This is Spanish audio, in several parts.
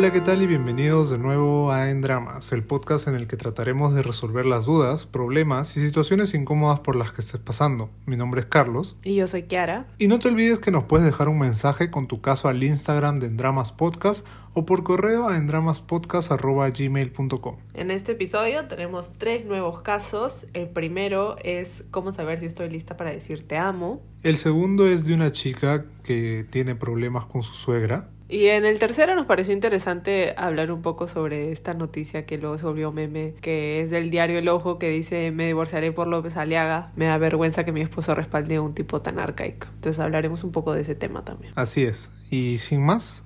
Hola, ¿qué tal? Y bienvenidos de nuevo a En Dramas, el podcast en el que trataremos de resolver las dudas, problemas y situaciones incómodas por las que estés pasando. Mi nombre es Carlos. Y yo soy Kiara. Y no te olvides que nos puedes dejar un mensaje con tu caso al Instagram de Endramas Podcast o por correo a endramaspodcast.gmail.com. En este episodio tenemos tres nuevos casos. El primero es cómo saber si estoy lista para decir te amo. El segundo es de una chica que tiene problemas con su suegra. Y en el tercero nos pareció interesante hablar un poco sobre esta noticia que luego se volvió meme, que es del diario El Ojo que dice me divorciaré por López Aliaga. Me da vergüenza que mi esposo respalde a un tipo tan arcaico. Entonces hablaremos un poco de ese tema también. Así es. Y sin más,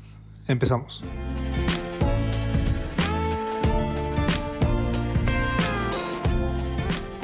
empezamos.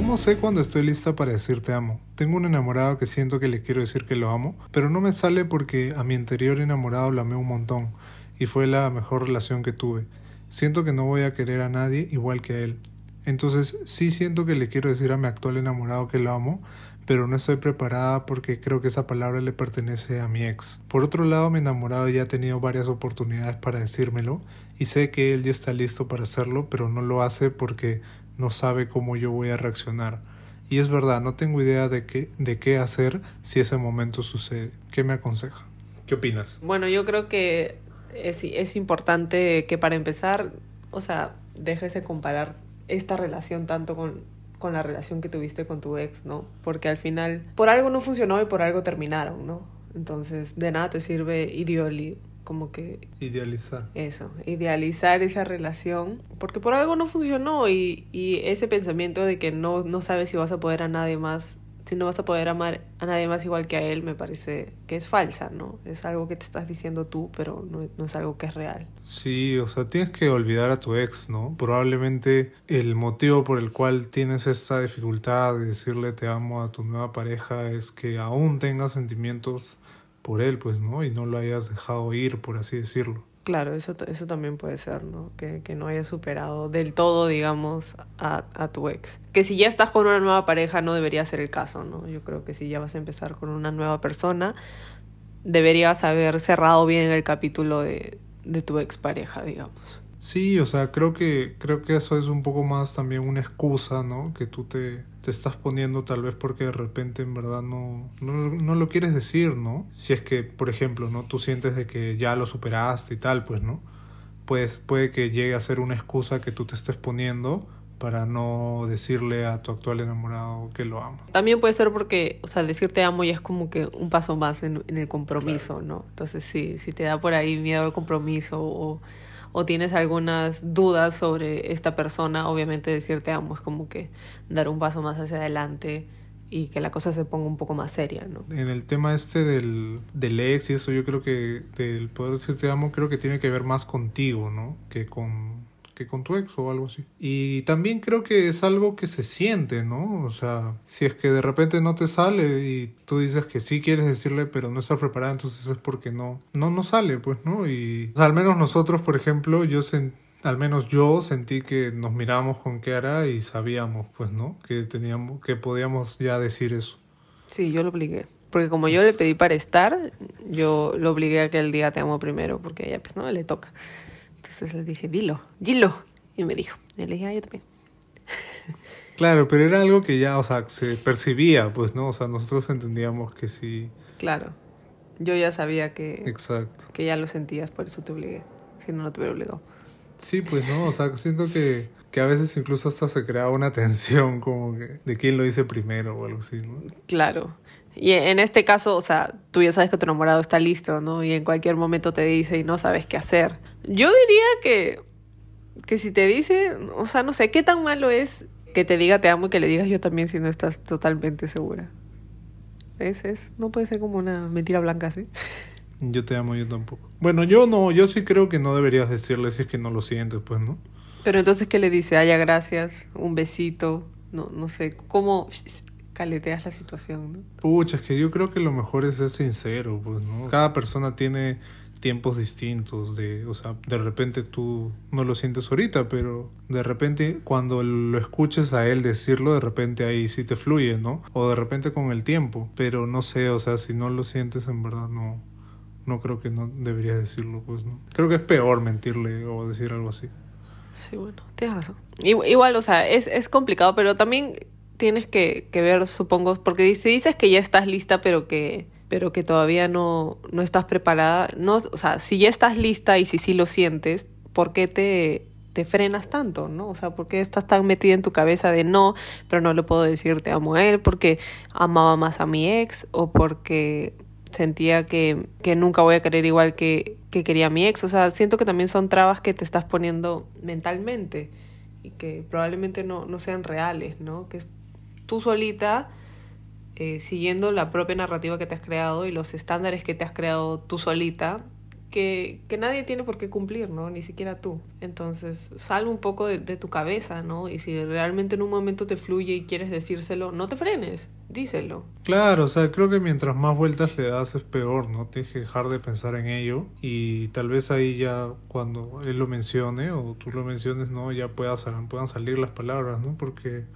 ¿Cómo sé cuando estoy lista para decir te amo? Tengo un enamorado que siento que le quiero decir que lo amo, pero no me sale porque a mi anterior enamorado lo amé un montón y fue la mejor relación que tuve. Siento que no voy a querer a nadie igual que a él. Entonces sí siento que le quiero decir a mi actual enamorado que lo amo, pero no estoy preparada porque creo que esa palabra le pertenece a mi ex. Por otro lado, mi enamorado ya ha tenido varias oportunidades para decírmelo y sé que él ya está listo para hacerlo, pero no lo hace porque no sabe cómo yo voy a reaccionar. Y es verdad, no tengo idea de qué, de qué hacer si ese momento sucede. ¿Qué me aconseja? ¿Qué opinas? Bueno, yo creo que es, es importante que para empezar, o sea, dejes de comparar esta relación tanto con, con la relación que tuviste con tu ex, ¿no? Porque al final, por algo no funcionó y por algo terminaron, ¿no? Entonces, de nada te sirve ideoli como que... Idealizar. Eso, idealizar esa relación, porque por algo no funcionó y, y ese pensamiento de que no, no sabes si vas a poder a nadie más, si no vas a poder amar a nadie más igual que a él, me parece que es falsa, ¿no? Es algo que te estás diciendo tú, pero no, no es algo que es real. Sí, o sea, tienes que olvidar a tu ex, ¿no? Probablemente el motivo por el cual tienes esta dificultad de decirle te amo a tu nueva pareja es que aún tengas sentimientos por él, pues, ¿no? Y no lo hayas dejado ir, por así decirlo. Claro, eso, eso también puede ser, ¿no? Que, que no hayas superado del todo, digamos, a, a tu ex. Que si ya estás con una nueva pareja no debería ser el caso, ¿no? Yo creo que si ya vas a empezar con una nueva persona, deberías haber cerrado bien el capítulo de, de tu expareja, digamos. Sí, o sea, creo que, creo que eso es un poco más también una excusa, ¿no? Que tú te, te estás poniendo tal vez porque de repente en verdad no, no, no, lo quieres decir, ¿no? Si es que, por ejemplo, ¿no? Tú sientes de que ya lo superaste y tal, pues, ¿no? Pues puede que llegue a ser una excusa que tú te estés poniendo para no decirle a tu actual enamorado que lo ama. También puede ser porque, o sea, decir te amo ya es como que un paso más en, en el compromiso, claro. ¿no? Entonces, sí, si te da por ahí miedo al compromiso o o tienes algunas dudas sobre esta persona, obviamente decir te amo es como que dar un paso más hacia adelante y que la cosa se ponga un poco más seria, ¿no? En el tema este del, del ex y eso, yo creo que del poder decir te amo, creo que tiene que ver más contigo, ¿no? Que con, con tu ex o algo así. Y también creo que es algo que se siente, ¿no? O sea, si es que de repente no te sale y tú dices que sí quieres decirle, pero no estás preparada, entonces es porque no, no, no sale, pues, ¿no? Y al menos nosotros, por ejemplo, yo sentí al menos yo sentí que nos mirábamos con Kiara y sabíamos, pues, ¿no? Que teníamos, que podíamos ya decir eso. Sí, yo lo obligué. Porque como yo le pedí para estar, yo lo obligué a que el día te amo primero, porque ella, pues, no, le toca. Entonces le dije, dilo, dilo. Y me dijo. Y le dije, ah, yo también. Claro, pero era algo que ya, o sea, se percibía, pues, ¿no? O sea, nosotros entendíamos que sí. Claro. Yo ya sabía que. Exacto. Que ya lo sentías, por eso te obligué. Si no, no te hubiera obligado. Sí, pues, ¿no? O sea, siento que, que a veces incluso hasta se creaba una tensión, como que de quién lo dice primero o algo así, ¿no? Claro. Y en este caso, o sea, tú ya sabes que tu enamorado está listo, ¿no? Y en cualquier momento te dice y no sabes qué hacer. Yo diría que, que si te dice, o sea, no sé, ¿qué tan malo es que te diga te amo y que le digas yo también si no estás totalmente segura? ¿Es, es? No puede ser como una mentira blanca así. Yo te amo, yo tampoco. Bueno, yo no, yo sí creo que no deberías decirle si es que no lo sientes, pues, ¿no? Pero entonces, ¿qué le dice? Haya gracias, un besito, no, no sé, ¿cómo caleteas la situación, ¿no? Pucha, es que yo creo que lo mejor es ser sincero, pues, ¿no? Cada persona tiene tiempos distintos de, o sea, de repente tú no lo sientes ahorita, pero de repente cuando lo escuches a él decirlo, de repente ahí sí te fluye, ¿no? O de repente con el tiempo, pero no sé, o sea, si no lo sientes en verdad no no creo que no deberías decirlo, pues, ¿no? Creo que es peor mentirle o decir algo así. Sí, bueno, tienes razón. Igual, o sea, es, es complicado, pero también tienes que, que ver, supongo, porque si dices que ya estás lista, pero que pero que todavía no, no estás preparada, no, o sea, si ya estás lista y si sí lo sientes, ¿por qué te, te frenas tanto, no? O sea, ¿por qué estás tan metida en tu cabeza de no, pero no le puedo decir te amo a él porque amaba más a mi ex o porque sentía que, que nunca voy a querer igual que, que quería mi ex? O sea, siento que también son trabas que te estás poniendo mentalmente y que probablemente no, no sean reales, ¿no? Que tú solita eh, siguiendo la propia narrativa que te has creado y los estándares que te has creado tú solita, que, que nadie tiene por qué cumplir, ¿no? Ni siquiera tú. Entonces, sal un poco de, tu cabeza, ¿no? Y si realmente en un momento te fluye y quieres decírselo, no te frenes, díselo. Claro, o sea, creo que mientras más vueltas le das es peor, ¿no? Tienes que dejar de pensar en ello y tal vez ahí ya cuando él lo mencione o tú lo menciones, ¿no? Ya puedas, puedan salir las palabras, ¿no? Porque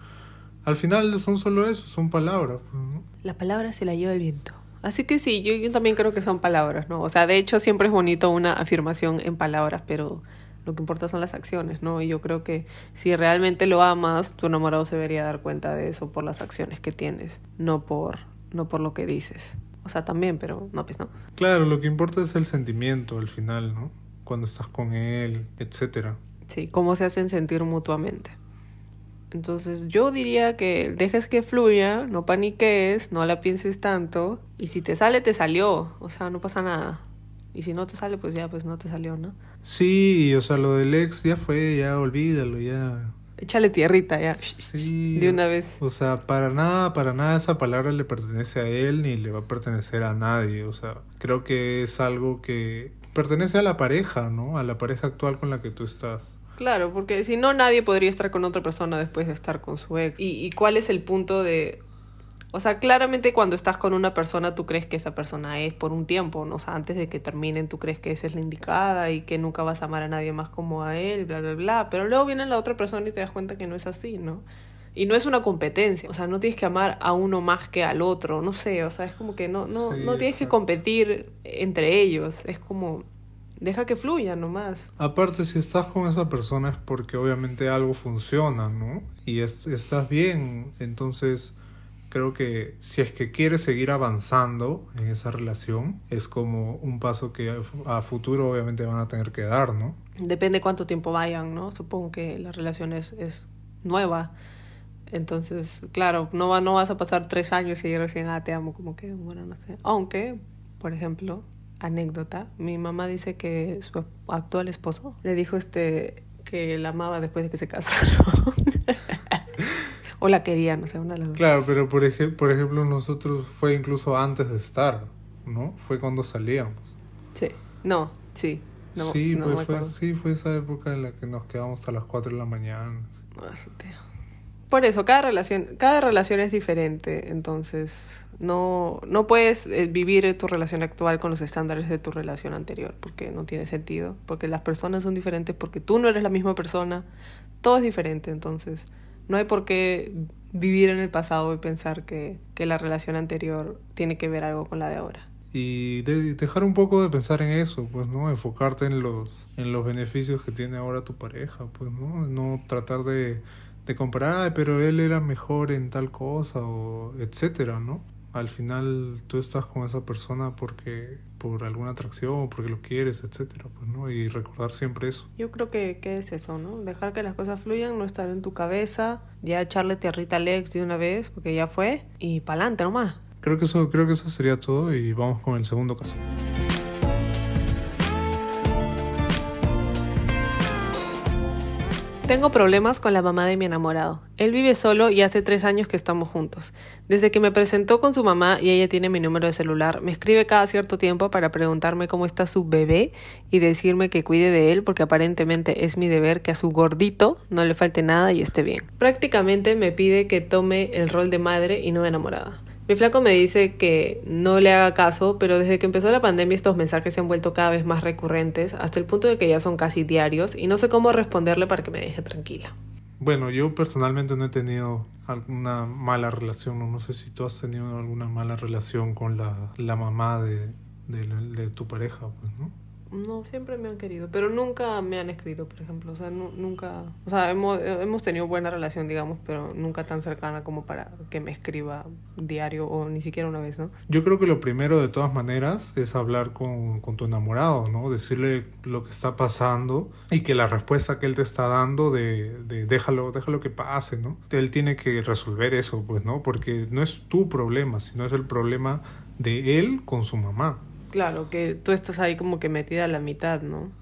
al final son solo eso, son palabras. Pues, ¿no? La palabra se la lleva el viento. Así que sí, yo, yo también creo que son palabras, ¿no? O sea, de hecho siempre es bonito una afirmación en palabras, pero lo que importa son las acciones, ¿no? Y yo creo que si realmente lo amas, tu enamorado se debería dar cuenta de eso por las acciones que tienes, no por, no por lo que dices. O sea, también, pero no, pues no. Claro, lo que importa es el sentimiento al final, ¿no? Cuando estás con él, etcétera. Sí, cómo se hacen sentir mutuamente. Entonces yo diría que dejes que fluya, no paniques, no la pienses tanto y si te sale, te salió, o sea, no pasa nada. Y si no te sale, pues ya, pues no te salió, ¿no? Sí, o sea, lo del ex ya fue, ya olvídalo, ya. Échale tierrita ya. Sí. De una vez. O sea, para nada, para nada esa palabra le pertenece a él ni le va a pertenecer a nadie. O sea, creo que es algo que pertenece a la pareja, ¿no? A la pareja actual con la que tú estás. Claro, porque si no, nadie podría estar con otra persona después de estar con su ex. ¿Y, y cuál es el punto de...? O sea, claramente cuando estás con una persona tú crees que esa persona es por un tiempo, ¿no? O sea, antes de que terminen tú crees que esa es la indicada y que nunca vas a amar a nadie más como a él, bla, bla, bla. Pero luego viene la otra persona y te das cuenta que no es así, ¿no? Y no es una competencia, o sea, no tienes que amar a uno más que al otro, no sé, o sea, es como que no, no, sí, no tienes exacto. que competir entre ellos, es como deja que fluya nomás. Aparte, si estás con esa persona es porque obviamente algo funciona, ¿no? Y es, estás bien, entonces creo que si es que quieres seguir avanzando en esa relación, es como un paso que a futuro obviamente van a tener que dar, ¿no? Depende cuánto tiempo vayan, ¿no? Supongo que la relación es, es nueva. Entonces, claro, no, va, no vas a pasar tres años y recién, ah, te amo, como que, bueno, no sé. Aunque, por ejemplo, anécdota. Mi mamá dice que su actual esposo le dijo este que la amaba después de que se casaron. o la quería, no sé, una de las dos. Claro, pero por, ej por ejemplo nosotros fue incluso antes de estar, ¿no? Fue cuando salíamos. Sí, no, sí. No, sí, no pues fue, sí, fue esa época en la que nos quedamos hasta las 4 de la mañana. Tío. Por eso, cada relación, cada relación es diferente, entonces no, no puedes vivir tu relación actual con los estándares de tu relación anterior, porque no tiene sentido, porque las personas son diferentes, porque tú no eres la misma persona, todo es diferente, entonces no hay por qué vivir en el pasado y pensar que, que la relación anterior tiene que ver algo con la de ahora. Y de, dejar un poco de pensar en eso, pues, ¿no? Enfocarte en los, en los beneficios que tiene ahora tu pareja, pues, ¿no? No tratar de, de comparar, pero él era mejor en tal cosa, o etcétera, ¿no? Al final tú estás con esa persona porque por alguna atracción, porque lo quieres, etcétera, pues, ¿no? Y recordar siempre eso. Yo creo que, que es eso, ¿no? Dejar que las cosas fluyan, no estar en tu cabeza, ya echarle tierrita al ex de una vez, porque ya fue, y pa'lante nomás. Creo que eso, creo que eso sería todo y vamos con el segundo caso. Tengo problemas con la mamá de mi enamorado. Él vive solo y hace tres años que estamos juntos. Desde que me presentó con su mamá y ella tiene mi número de celular, me escribe cada cierto tiempo para preguntarme cómo está su bebé y decirme que cuide de él porque aparentemente es mi deber que a su gordito no le falte nada y esté bien. Prácticamente me pide que tome el rol de madre y no enamorada. Mi flaco me dice que no le haga caso, pero desde que empezó la pandemia estos mensajes se han vuelto cada vez más recurrentes, hasta el punto de que ya son casi diarios y no sé cómo responderle para que me deje tranquila. Bueno, yo personalmente no he tenido alguna mala relación, no, sé si tú has tenido alguna mala relación con la, la mamá de, de, de tu pareja, pues, ¿no? No, siempre me han querido, pero nunca me han escrito, por ejemplo. O sea, nunca. O sea, hemos, hemos tenido buena relación, digamos, pero nunca tan cercana como para que me escriba diario o ni siquiera una vez, ¿no? Yo creo que lo primero, de todas maneras, es hablar con, con tu enamorado, ¿no? Decirle lo que está pasando y que la respuesta que él te está dando de, de déjalo, déjalo que pase, ¿no? Él tiene que resolver eso, pues, ¿no? Porque no es tu problema, sino es el problema de él con su mamá. Claro, que tú estás ahí como que metida a la mitad, ¿no?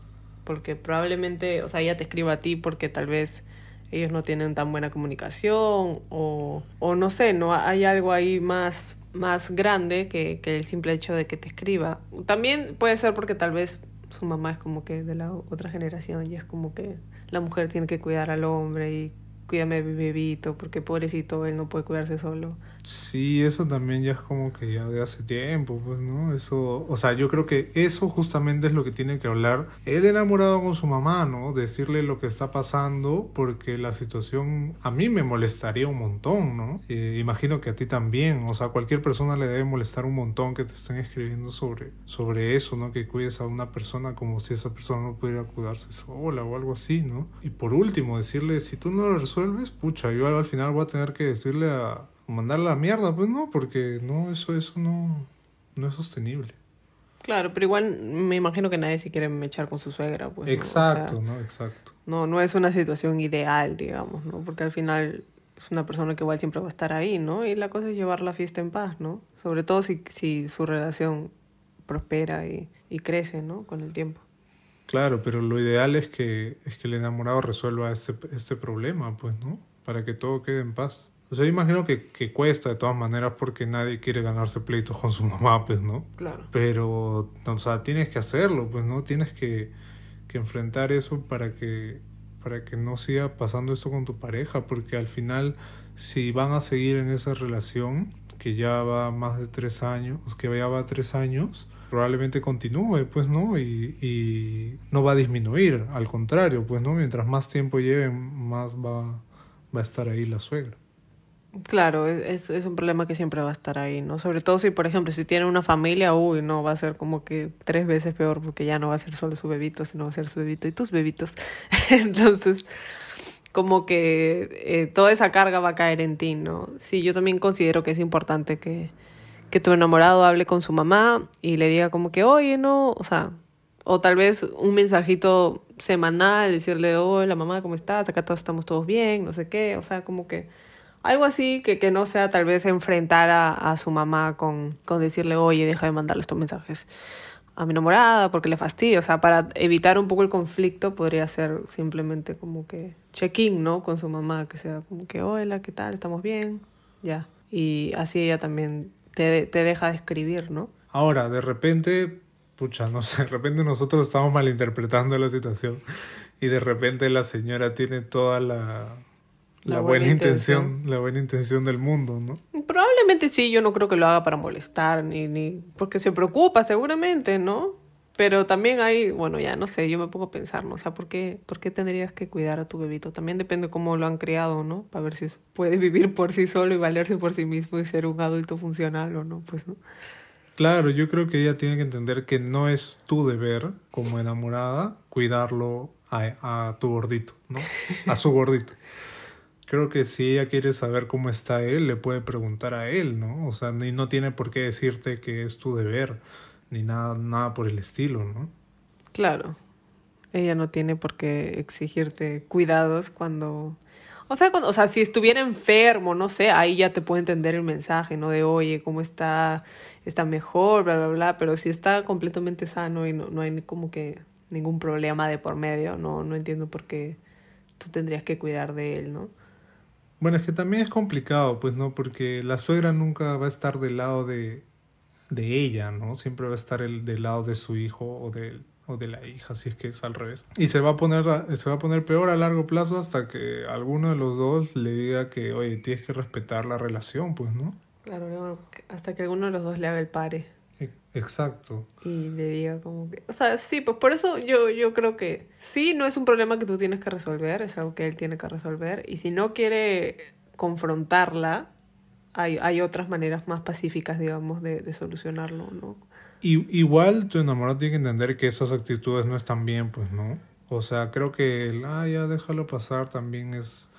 Porque probablemente, o sea, ella te escriba a ti porque tal vez ellos no tienen tan buena comunicación o, o no sé, no hay algo ahí más, más grande que, que el simple hecho de que te escriba. También puede ser porque tal vez su mamá es como que de la otra generación y es como que la mujer tiene que cuidar al hombre y cuídame bebito, porque pobrecito él no puede cuidarse solo. Sí, eso también ya es como que ya de hace tiempo, pues, ¿no? Eso, o sea, yo creo que eso justamente es lo que tiene que hablar el enamorado con su mamá, ¿no? Decirle lo que está pasando, porque la situación a mí me molestaría un montón, ¿no? Eh, imagino que a ti también, o sea, cualquier persona le debe molestar un montón que te estén escribiendo sobre, sobre eso, ¿no? Que cuides a una persona como si esa persona no pudiera cuidarse sola o algo así, ¿no? Y por último, decirle, si tú no lo resuelves, pucha, yo al final voy a tener que decirle a mandar la mierda, pues no, porque no, eso, eso no, no es sostenible. Claro, pero igual me imagino que nadie se quiere echar con su suegra, pues. Exacto, ¿no? Exacto. No, no es una situación ideal, digamos, ¿no? Porque al final es una persona que igual siempre va a estar ahí, ¿no? Y la cosa es llevar la fiesta en paz, ¿no? Sobre todo si, si su relación prospera y, y crece, ¿no? Con el tiempo. Claro, pero lo ideal es que, es que el enamorado resuelva este, este problema, pues, ¿no? Para que todo quede en paz. O sea, imagino que, que cuesta de todas maneras porque nadie quiere ganarse pleitos con su mamá, pues, ¿no? Claro. Pero, o sea, tienes que hacerlo, pues, ¿no? Tienes que, que enfrentar eso para que, para que no siga pasando esto con tu pareja, porque al final, si van a seguir en esa relación, que ya va más de tres años, que ya va tres años, probablemente continúe, pues, ¿no? Y, y no va a disminuir, al contrario, pues, ¿no? Mientras más tiempo lleven, más va, va a estar ahí la suegra. Claro, es, es un problema que siempre va a estar ahí, ¿no? Sobre todo si, por ejemplo, si tiene una familia, uy, no, va a ser como que tres veces peor porque ya no va a ser solo su bebito, sino va a ser su bebito y tus bebitos. Entonces, como que eh, toda esa carga va a caer en ti, ¿no? Sí, yo también considero que es importante que, que tu enamorado hable con su mamá y le diga como que, oye, no, o sea, o tal vez un mensajito semanal, decirle, hola mamá, ¿cómo estás? Acá todos estamos todos bien, no sé qué, o sea, como que algo así que, que no sea tal vez enfrentar a, su mamá con, con decirle, oye, deja de mandarle estos mensajes a mi enamorada porque le fastidio. O sea, para evitar un poco el conflicto podría ser simplemente como que check-in, ¿no? Con su mamá, que sea como que, hola, ¿qué tal? ¿Estamos bien? Ya. Y así ella también te, te deja de escribir, ¿no? Ahora, de repente, pucha, no sé, de repente nosotros estamos malinterpretando la situación y de repente la señora tiene toda la la, buena, intención, la buena intención del mundo, ¿no? Probablemente sí, yo no creo que lo haga para molestar, ni, ni porque se preocupa seguramente, ¿no? Pero también hay, bueno, ya no sé, yo me pongo a pensar, ¿no? O sea, ¿por qué, ¿por qué tendrías que cuidar a tu bebito? También depende cómo lo han criado, ¿no? Para ver si puede vivir por sí solo y valerse por sí mismo y ser un adulto funcional o no, pues, ¿no? Claro, yo creo que ella tiene que entender que no es tu deber, como enamorada, cuidarlo a, a tu gordito, ¿no? A su gordito creo que si ella quiere saber cómo está él, le puede preguntar a él, ¿no? O sea, ni no tiene por qué decirte que es tu deber, ni nada, nada por el estilo, ¿no? Claro. Ella no tiene por qué exigirte cuidados cuando... O sea, cuando, o sea, si estuviera enfermo, no sé, ahí ya te puede entender el mensaje, ¿no? De, oye, ¿cómo está? ¿Está mejor? Bla, bla, bla. Pero si está completamente sano y no, no hay como que ningún problema de por medio, no, no entiendo por qué tú tendrías que cuidar de él, ¿no? Bueno, es que también es complicado, pues, ¿no? Porque la suegra nunca va a estar del lado de, de ella, ¿no? Siempre va a estar el, del lado de su hijo o de, o de la hija, si es que es al revés. Y se va a poner, se va a poner peor a largo plazo hasta que alguno de los dos le diga que, oye, tienes que respetar la relación, pues, ¿no? Claro, hasta que alguno de los dos le haga el pare. Exacto. Y le diga como que, o sea, sí, pues por eso yo, yo creo que sí, no es un problema que tú tienes que resolver, es algo que él tiene que resolver. Y si no quiere confrontarla, hay, hay otras maneras más pacíficas, digamos, de, de solucionarlo, ¿no? Y, igual tu enamorado tiene que entender que esas actitudes no están bien, pues, ¿no? O sea, creo que el, ah, ya déjalo pasar también es,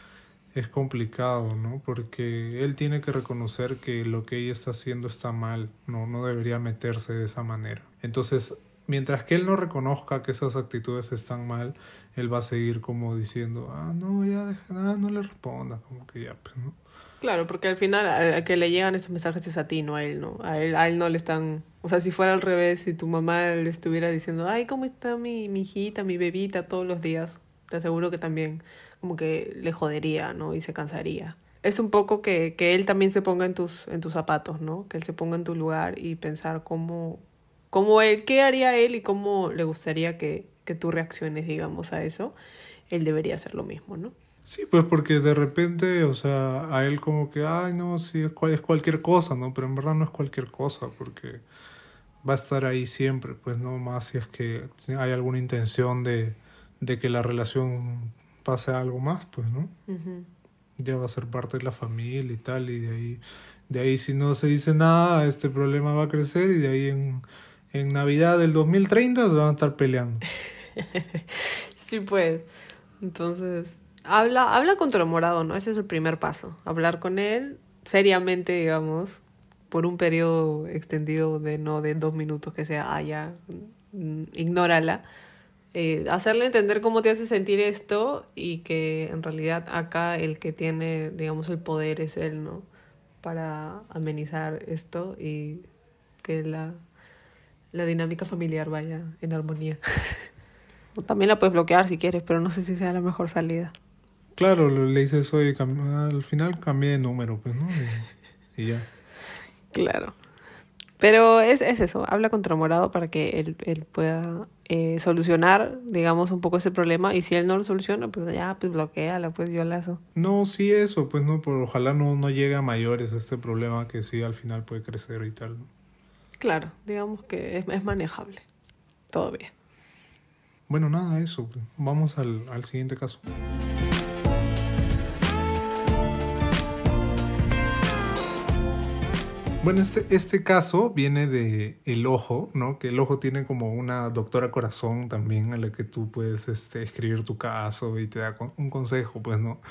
es complicado, ¿no? Porque él tiene que reconocer que lo que ella está haciendo está mal, ¿no? No debería meterse de esa manera. Entonces, mientras que él no reconozca que esas actitudes están mal, él va a seguir como diciendo, ah, no, ya deja, nada, no le responda, como que ya, pues, ¿no? Claro, porque al final a, que le llegan estos mensajes es a ti, no a él, ¿no? A él, a él no le están... O sea, si fuera al revés, si tu mamá le estuviera diciendo, ay, ¿cómo está mi, mi hijita, mi bebita todos los días? Te aseguro que también como que le jodería, ¿no? Y se cansaría. Es un poco que, que él también se ponga en tus, en tus zapatos, ¿no? Que él se ponga en tu lugar y pensar cómo, cómo él, qué haría él y cómo le gustaría que, que tú reacciones, digamos, a eso. Él debería hacer lo mismo, ¿no? Sí, pues porque de repente, o sea, a él como que, ay, no, sí, es, es cualquier cosa, ¿no? Pero en verdad no es cualquier cosa, porque va a estar ahí siempre, pues no más si es que hay alguna intención de, de que la relación pase algo más, pues, ¿no? Ya va a ser parte de la familia y tal, y de ahí, de ahí si no se dice nada, este problema va a crecer y de ahí en, en Navidad del 2030 se van a estar peleando. sí, pues. Entonces, habla, habla con tu enamorado, ¿no? Ese es el primer paso. Hablar con él seriamente, digamos, por un periodo extendido de no de dos minutos que sea, ah, ya, mm, ignórala. Eh, hacerle entender cómo te hace sentir esto y que en realidad acá el que tiene, digamos, el poder es él, ¿no? Para amenizar esto y que la, la dinámica familiar vaya en armonía. También la puedes bloquear si quieres, pero no sé si sea la mejor salida. Claro, le dices, oye, al final cambié de número, pues, ¿no? Y, ya. Claro. Pero es, es eso, habla con tu enamorado para que él, él pueda eh, solucionar, digamos, un poco ese problema. Y si él no lo soluciona, pues ya, pues bloqueala, pues violazo. No, sí, eso, pues no, pero ojalá no, no llegue a mayores este problema que sí al final puede crecer y tal. ¿no? Claro, digamos que es, es manejable. Todo bien. Bueno, nada, eso. Pues. Vamos al, al siguiente caso. Bueno, este, este caso viene de el ojo, ¿no? Que el ojo tiene como una doctora corazón también a la que tú puedes este, escribir tu caso y te da un consejo, pues, ¿no?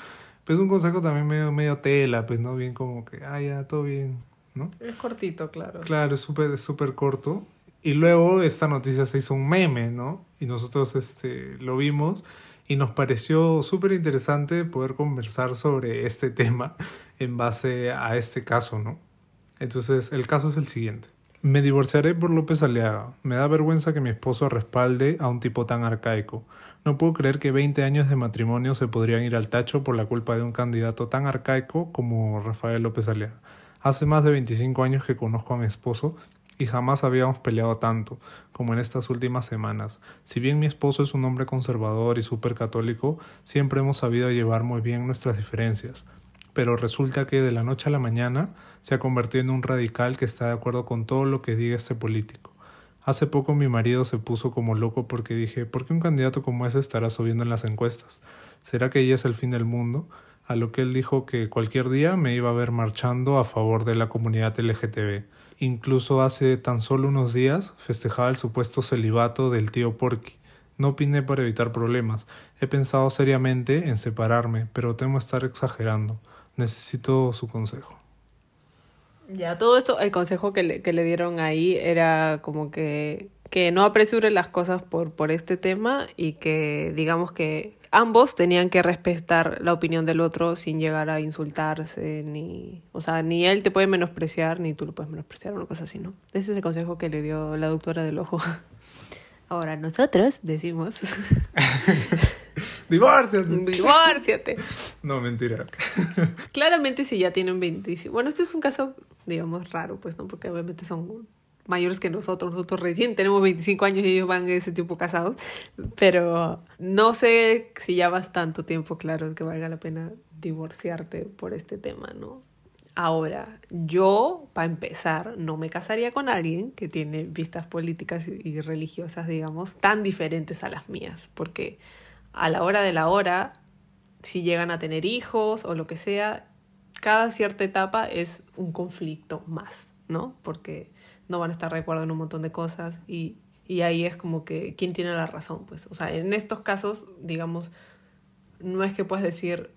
Pues un consejo también medio, medio tela, pues, ¿no? Bien como que, ah, ya, todo bien, ¿no? Es cortito, claro. Claro, es súper súper corto. Y luego esta noticia se hizo un meme, ¿no? Y nosotros este, lo vimos y nos pareció súper interesante poder conversar sobre este tema en base a este caso, ¿no? Entonces, el caso es el siguiente. Me divorciaré por López Aliaga. Me da vergüenza que mi esposo respalde a un tipo tan arcaico. No puedo creer que 20 años de matrimonio se podrían ir al tacho por la culpa de un candidato tan arcaico como Rafael López Aliaga. Hace más de 25 años que conozco a mi esposo y jamás habíamos peleado tanto como en estas últimas semanas. Si bien mi esposo es un hombre conservador y súper católico, siempre hemos sabido llevar muy bien nuestras diferencias pero resulta que de la noche a la mañana se ha convertido en un radical que está de acuerdo con todo lo que diga este político. Hace poco mi marido se puso como loco porque dije, ¿por qué un candidato como ese estará subiendo en las encuestas? ¿Será que ella es el fin del mundo? A lo que él dijo que cualquier día me iba a ver marchando a favor de la comunidad LGTB. Incluso hace tan solo unos días festejaba el supuesto celibato del tío Porky. No opiné para evitar problemas. He pensado seriamente en separarme, pero temo estar exagerando necesito su consejo. Ya, todo esto, el consejo que le, que le dieron ahí era como que, que no apresure las cosas por, por este tema y que digamos que ambos tenían que respetar la opinión del otro sin llegar a insultarse, ni, o sea, ni él te puede menospreciar, ni tú lo puedes menospreciar, una cosa así, ¿no? Ese es el consejo que le dio la doctora del ojo. Ahora nosotros decimos... ¡Divórciate! ¡Divórciate! No, mentira. Claramente si ya tienen 25... Bueno, este es un caso, digamos, raro, pues, ¿no? Porque obviamente son mayores que nosotros. Nosotros recién tenemos 25 años y ellos van ese tiempo casados. Pero no sé si ya vas tanto tiempo, claro, que valga la pena divorciarte por este tema, ¿no? Ahora, yo, para empezar, no me casaría con alguien que tiene vistas políticas y religiosas, digamos, tan diferentes a las mías, porque a la hora de la hora, si llegan a tener hijos o lo que sea, cada cierta etapa es un conflicto más. ¿no? Porque no van a estar de acuerdo en un montón de cosas y, y ahí es como que quién tiene la razón, pues. O sea, en estos casos, digamos, no es que puedas decir,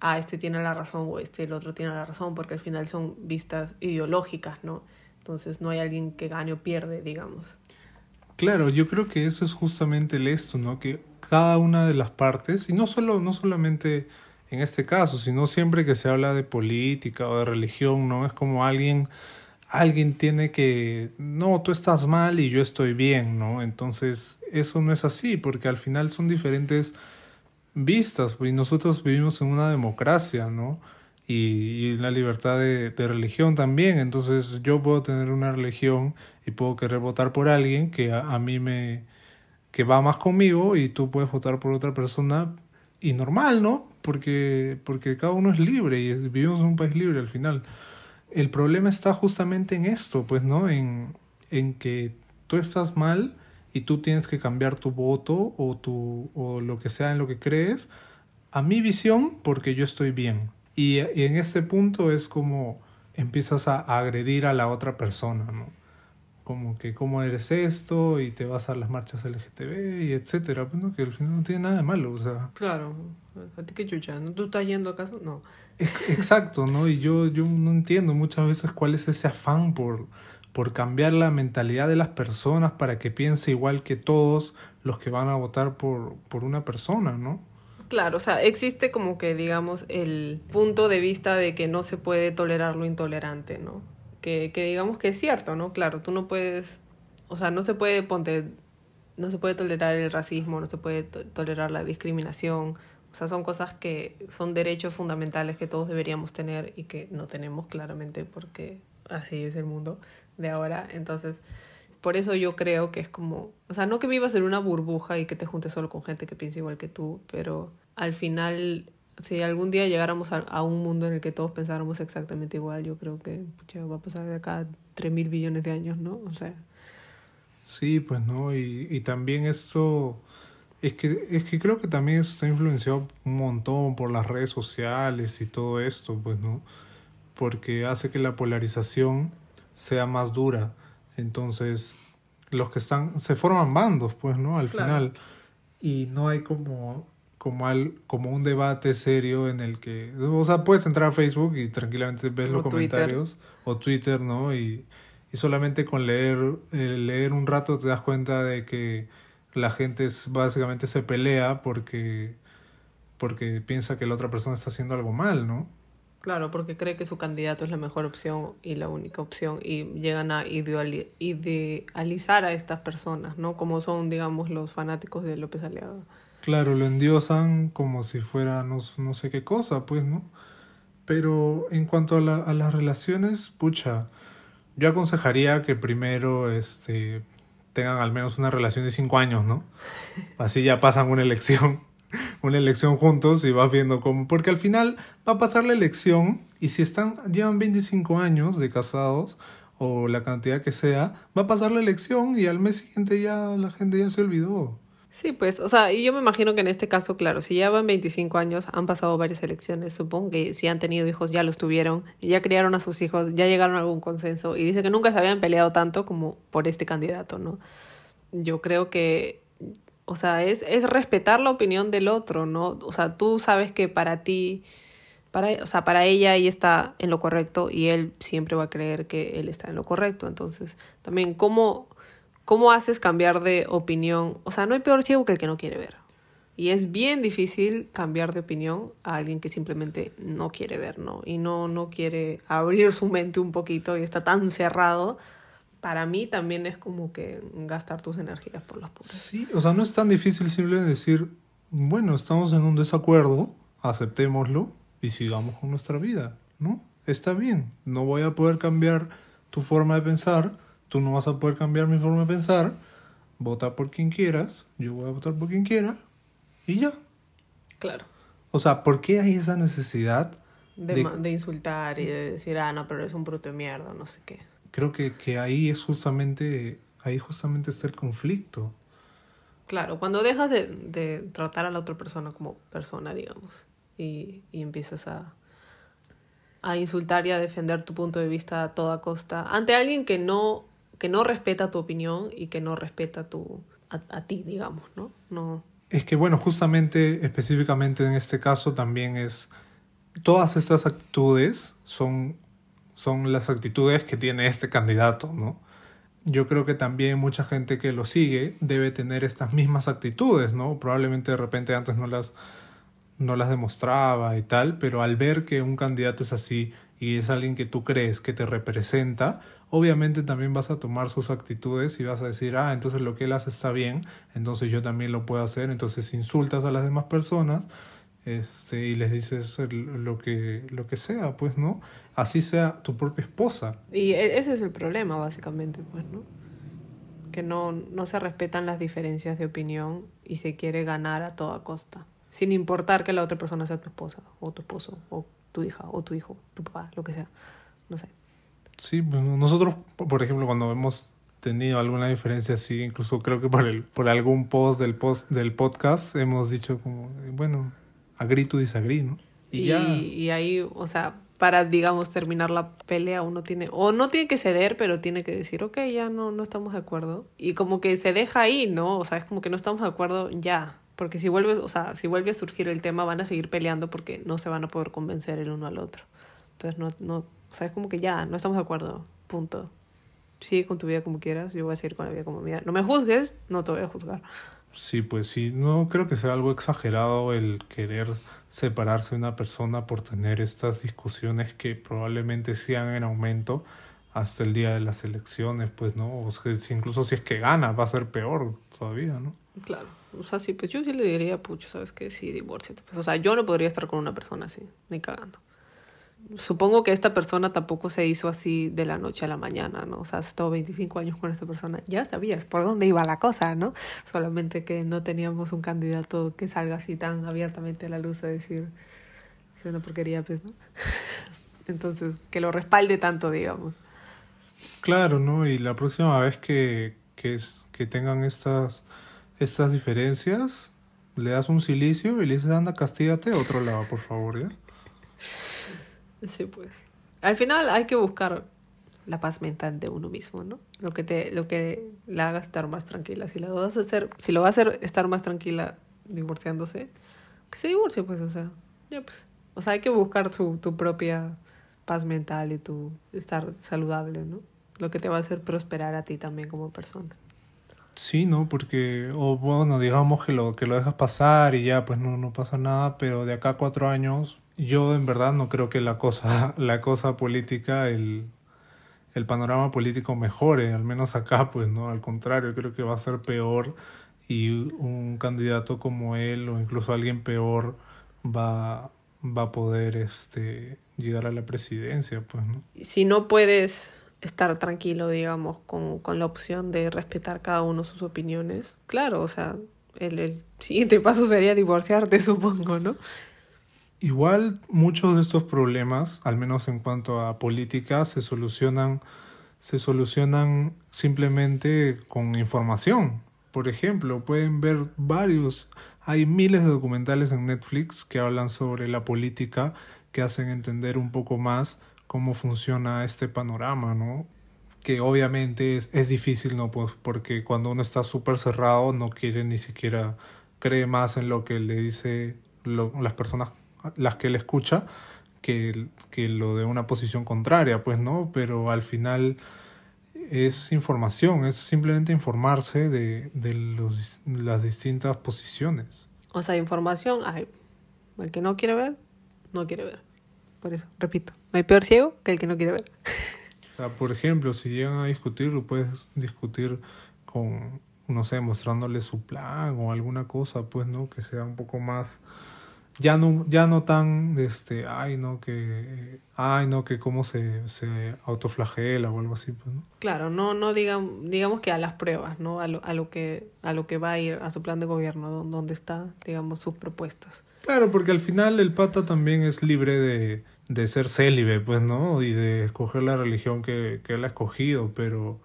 ah, este tiene la razón o este el otro tiene la razón, porque al final son vistas ideológicas, ¿no? Entonces no hay alguien que gane o pierde, digamos. Claro, yo creo que eso es justamente el esto, ¿no? Que cada una de las partes, y no solo, no solamente en este caso, sino siempre que se habla de política o de religión, ¿no? Es como alguien, alguien tiene que, no, tú estás mal y yo estoy bien, ¿no? Entonces, eso no es así, porque al final son diferentes vistas, y nosotros vivimos en una democracia, ¿no? Y, la libertad de, de religión también, entonces yo puedo tener una religión y puedo querer votar por alguien que a, a mí me, que va más conmigo y tú puedes votar por otra persona y normal, ¿no? Porque, porque cada uno es libre y vivimos en un país libre al final. El problema está justamente en esto, pues, ¿no? En, en que tú estás mal y tú tienes que cambiar tu voto o, tu, o lo que sea en lo que crees a mi visión porque yo estoy bien. Y, y en ese punto es como empiezas a agredir a la otra persona, ¿no? como que cómo eres esto y te vas a las marchas LGTB y etcétera, pues no, que al final no tiene nada de malo, o sea. Claro, a ti que chucha, ¿no? ¿Tú estás yendo acaso? No. Exacto, ¿no? Y yo, yo no entiendo muchas veces cuál es ese afán por, por cambiar la mentalidad de las personas para que piense igual que todos los que van a votar por, por una persona, ¿no? Claro, o sea, existe como que, digamos, el punto de vista de que no se puede tolerar lo intolerante, ¿no? que, que digamos que es cierto, ¿no? Claro, tú no puedes, o sea, no se puede ponte, no se puede tolerar el racismo, no se puede tolerar la discriminación, o sea, son cosas que son derechos fundamentales que todos deberíamos tener y que no tenemos claramente porque así es el mundo de ahora. Entonces, por eso yo creo que es como, o sea, no que vivas en una burbuja y que te juntes solo con gente que piensa igual que tú, pero al final si algún día llegáramos a, a, un mundo en el que todos pensáramos exactamente igual, yo creo que pucha, va a pasar de acá 3 mil billones de años, ¿no? O sea. Sí, pues no, y, y también esto, es que, es que creo que también está influenciado un montón por las redes sociales y todo esto, pues no, porque hace que la polarización sea más dura, entonces los que están, se forman bandos, pues, ¿no? Al claro. final, y no hay como como, al, como un debate serio en el que, o sea, puedes entrar a Facebook y tranquilamente ves los comentarios o Twitter, ¿no? Y, y solamente con leer, eh, leer un rato te das cuenta de que la gente es, básicamente se pelea porque, porque piensa que la otra persona está haciendo algo mal, ¿no? Claro, porque cree que su candidato es la mejor opción y la única opción y llegan a idealizar a estas personas, ¿no? Como son, digamos, los fanáticos de López Aliaga. Claro, lo endiosan como si fuera no, no sé qué cosa, pues, ¿no? Pero en cuanto a, la, a las relaciones, pucha, yo aconsejaría que primero este, tengan al menos una relación de cinco años, ¿no? Así ya pasan una elección, una elección juntos y vas viendo cómo, porque al final va a pasar la elección y si están, llevan 25 años de casados o la cantidad que sea, va a pasar la elección y al mes siguiente ya la gente ya se olvidó. Sí, pues, o sea, y yo me imagino que en este caso, claro, si ya van 25 años, han pasado varias elecciones, supongo que si han tenido hijos ya los tuvieron, ya criaron a sus hijos, ya llegaron a algún consenso y dice que nunca se habían peleado tanto como por este candidato, ¿no? Yo creo que, o sea, es, es respetar la opinión del otro, ¿no? O sea, tú sabes que para ti, para, o sea, para ella ella está en lo correcto y él siempre va a creer que él está en lo correcto, entonces, también, ¿cómo ¿Cómo haces cambiar de opinión? O sea, no hay peor ciego que el que no quiere ver. Y es bien difícil cambiar de opinión a alguien que simplemente no quiere ver, ¿no? Y no, no quiere abrir su mente un poquito y está tan cerrado. Para mí también es como que gastar tus energías por las putas. Sí, o sea, no es tan difícil simplemente decir, bueno, estamos en un desacuerdo, aceptémoslo y sigamos con nuestra vida, ¿no? Está bien, no voy a poder cambiar tu forma de pensar, tú no vas a poder cambiar mi forma de pensar, vota por quien quieras, yo voy a votar por quien quiera y ya. Claro. O sea, ¿por qué hay esa necesidad de, de, de insultar y de decir, ah, no, pero eres un bruto de mierda, no sé qué? Creo que, que ahí es justamente, ahí justamente está el conflicto. Claro, cuando dejas de, de tratar a la otra persona como persona, digamos, y, y empiezas a, a insultar y a defender tu punto de vista a toda costa ante alguien que no, que no respeta tu opinión y que no respeta tu, a, ti, digamos, ¿no? No. Es que, bueno, justamente, específicamente en este caso también es, todas estas actitudes son, son las actitudes que tiene este candidato, ¿no? Yo creo que también mucha gente que lo sigue debe tener estas mismas actitudes, ¿no? Probablemente de repente antes no las no las demostraba y tal, pero al ver que un candidato es así y es alguien que tú crees que te representa, obviamente también vas a tomar sus actitudes y vas a decir, ah, entonces lo que él hace está bien, entonces yo también lo puedo hacer, entonces insultas a las demás personas este, y les dices lo que, lo que sea, pues, ¿no? Así sea tu propia esposa. Y e, ese es el problema, básicamente, pues, ¿no? Que no, no se respetan las diferencias de opinión y se quiere ganar a toda costa sin importar que la otra persona sea tu esposa, o tu esposo, o tu hija, o tu hijo, tu papá, lo que sea. No sé. Sí, nosotros, por ejemplo, cuando hemos tenido alguna diferencia así, incluso creo que por, el, por algún post del, post del podcast hemos dicho como, bueno, agree to disagree, ¿no? Y, y, ahí, o sea, para, digamos, terminar la pelea, uno tiene, o no tiene que ceder, pero tiene que decir, ok, ya no, no estamos de acuerdo. Y como que se deja ahí, ¿no? O sea, es como que no estamos de acuerdo, ya, porque si vuelve, o sea, si vuelve a surgir el tema, van a seguir peleando porque no se van a poder convencer el uno al otro. Entonces, no, no, o sea, es como que ya, no estamos de acuerdo, punto. Sigue con tu vida como quieras, yo voy a seguir con la vida como mía. No me juzgues, no te voy a juzgar. Sí, pues sí, no creo que sea algo exagerado el querer separarse de una persona por tener estas discusiones que probablemente sean en aumento hasta el día de las elecciones, pues, ¿no? O sea, incluso si es que gana, va a ser peor todavía, ¿no? Claro. O sea, sí, pues yo sí le diría, pucho, ¿sabes qué? Sí, divórciate. Pues, o sea, yo no podría estar con una persona así, ni cagando. Supongo que esta persona tampoco se hizo así de la noche a la mañana, ¿no? O sea, has estado 25 años con esta persona. Ya sabías por dónde iba la cosa, ¿no? Solamente que no teníamos un candidato que salga así tan abiertamente a la luz a decir, es una porquería, pues, ¿no? Entonces, que lo respalde tanto, digamos. Claro, ¿no? Y la próxima vez que, que, es, que tengan estas estas diferencias, le das un silicio y le dices, anda, castígate a otro lado, por favor, ¿ya? Sí, pues. Al final hay que buscar la paz mental de uno mismo, ¿no? Lo que te, lo que la haga estar más tranquila. Si lo vas a hacer, si lo va a hacer estar más tranquila divorciándose, que se divorcie, pues, o sea, ya pues. O sea, hay que buscar tu, tu propia paz mental y tu estar saludable, ¿no? Lo que te va a hacer prosperar a ti también como persona. Sí, ¿no? Porque, o bueno, digamos que lo, que lo dejas pasar y ya, pues no, no pasa nada, pero de acá a cuatro años, yo en verdad no creo que la cosa, la cosa política, el, el panorama político mejore, al menos acá, pues no, al contrario, creo que va a ser peor y un candidato como él o incluso alguien peor va, va a poder este, llegar a la presidencia, pues, ¿no? Si no puedes estar tranquilo, digamos, con, con la opción de respetar cada uno sus opiniones. Claro, o sea, el, el siguiente paso sería divorciarte, supongo, ¿no? Igual muchos de estos problemas, al menos en cuanto a política, se solucionan, se solucionan simplemente con información. Por ejemplo, pueden ver varios, hay miles de documentales en Netflix que hablan sobre la política, que hacen entender un poco más cómo funciona este panorama, ¿no? Que obviamente es, es difícil, ¿no? Pues porque cuando uno está súper cerrado no quiere ni siquiera, cree más en lo que le dice las personas, las que él escucha, que, que lo de una posición contraria, pues, ¿no? Pero al final es información, es simplemente informarse de, de los, las distintas posiciones. O sea, información hay. El que no quiere ver, no quiere ver. Por eso, repito, no hay peor ciego que el que no quiere ver. O sea, por ejemplo, si llegan a discutir, lo puedes discutir con, no sé, mostrándole su plan o alguna cosa, pues, ¿no? Que sea un poco más ya no ya no tan este ay no que ay no que cómo se, se autoflagela o algo así pues, ¿no? claro no no digan digamos que a las pruebas no a lo, a lo que a lo que va a ir a su plan de gobierno donde está digamos sus propuestas. Claro porque al final el pata también es libre de, de ser célibe pues no y de escoger la religión que, que él ha escogido pero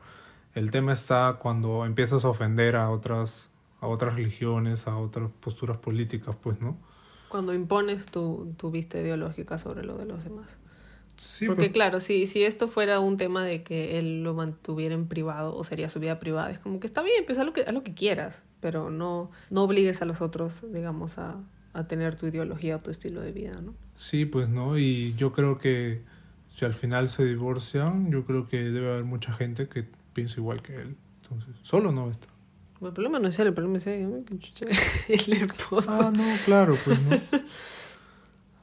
el tema está cuando empiezas a ofender a otras a otras religiones a otras posturas políticas pues no cuando impones tu, tu vista ideológica sobre lo de los demás. Sí, Porque pero- claro, si, si esto fuera un tema de que él lo mantuviera en privado o sería su vida privada, es como que está bien, pues haz lo que, haz lo que quieras, pero no, no obligues a los otros, digamos, a, a tener tu ideología o tu estilo de vida, ¿no? Sí, pues no, y yo creo que si al final se divorcian, yo creo que debe haber mucha gente que piensa igual que él. Entonces, solo no está. El problema no es él, el problema es ella, el esposo. Ah, no, claro, pues no.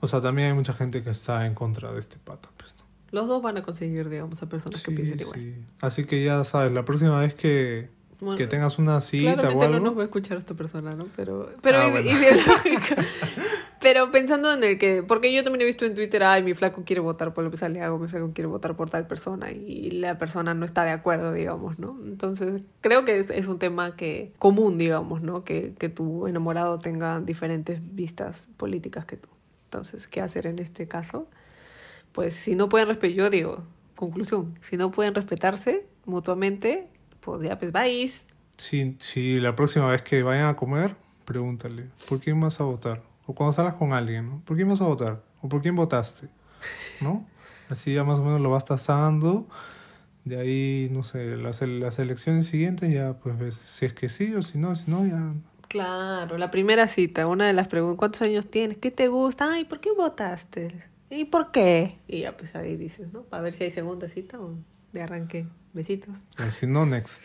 O sea, también hay mucha gente que está en contra de este pata, pues no. Los dos van a conseguir, digamos, a personas que piensen igual. sí. Así que ya sabes, la próxima vez que, Bueno, que tengas una cita o Claramente algo. no nos va a escuchar esta persona, ¿no? Pero, pero Ah, bueno. ideológica. pero pensando en el que, porque yo también he visto en Twitter, ay, mi flaco quiere votar por López Aliago, mi flaco quiere votar por tal persona y la persona no está de acuerdo, digamos, ¿no? Entonces, creo que es, es un tema que común, digamos, ¿no? Que, que tu enamorado tenga diferentes vistas políticas que tú. Entonces, ¿qué hacer en este caso? Pues si no pueden respetar, yo digo, conclusión, si no pueden respetarse mutuamente, pues ya, pues vais. Si, si la próxima vez que vayan a comer, pregúntale, ¿por quién vas a votar? O cuando salgas con alguien, ¿no? ¿Por quién vas a votar? ¿O por quién votaste? ¿No? Así ya más o menos lo vas tasando. De ahí, no sé, las, las elecciones siguientes ya pues ves si es que sí o si no, si no ya... Claro, la primera cita, una de las preguntas, ¿cuántos años tienes? ¿Qué te gusta? Ay, ¿por qué votaste? ¿Y por qué? Y ya pues ahí dices, ¿no? Para ver si hay segunda cita o de arranque. Besitos. o si no, next.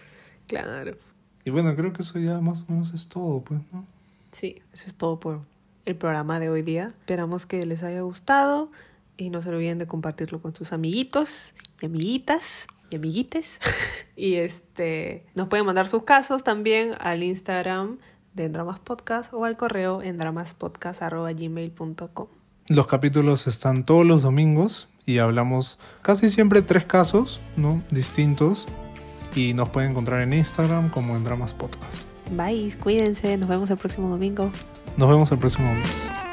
Claro. Y bueno, creo que eso ya más o menos es todo, pues, ¿no? Sí, eso es todo por el programa de hoy día. Esperamos que les haya gustado y no se olviden de compartirlo con sus amiguitos y amiguitas y amiguites. y este, nos pueden mandar sus casos también al Instagram de Dramas Podcast o al correo en dramaspodcast.gmail.com. Los capítulos están todos los domingos y hablamos casi siempre tres casos, ¿no? Distintos. Y nos pueden encontrar en Instagram como en Dramas Podcast. Bye, cuídense, nos vemos el próximo domingo. Nos vemos el próximo domingo.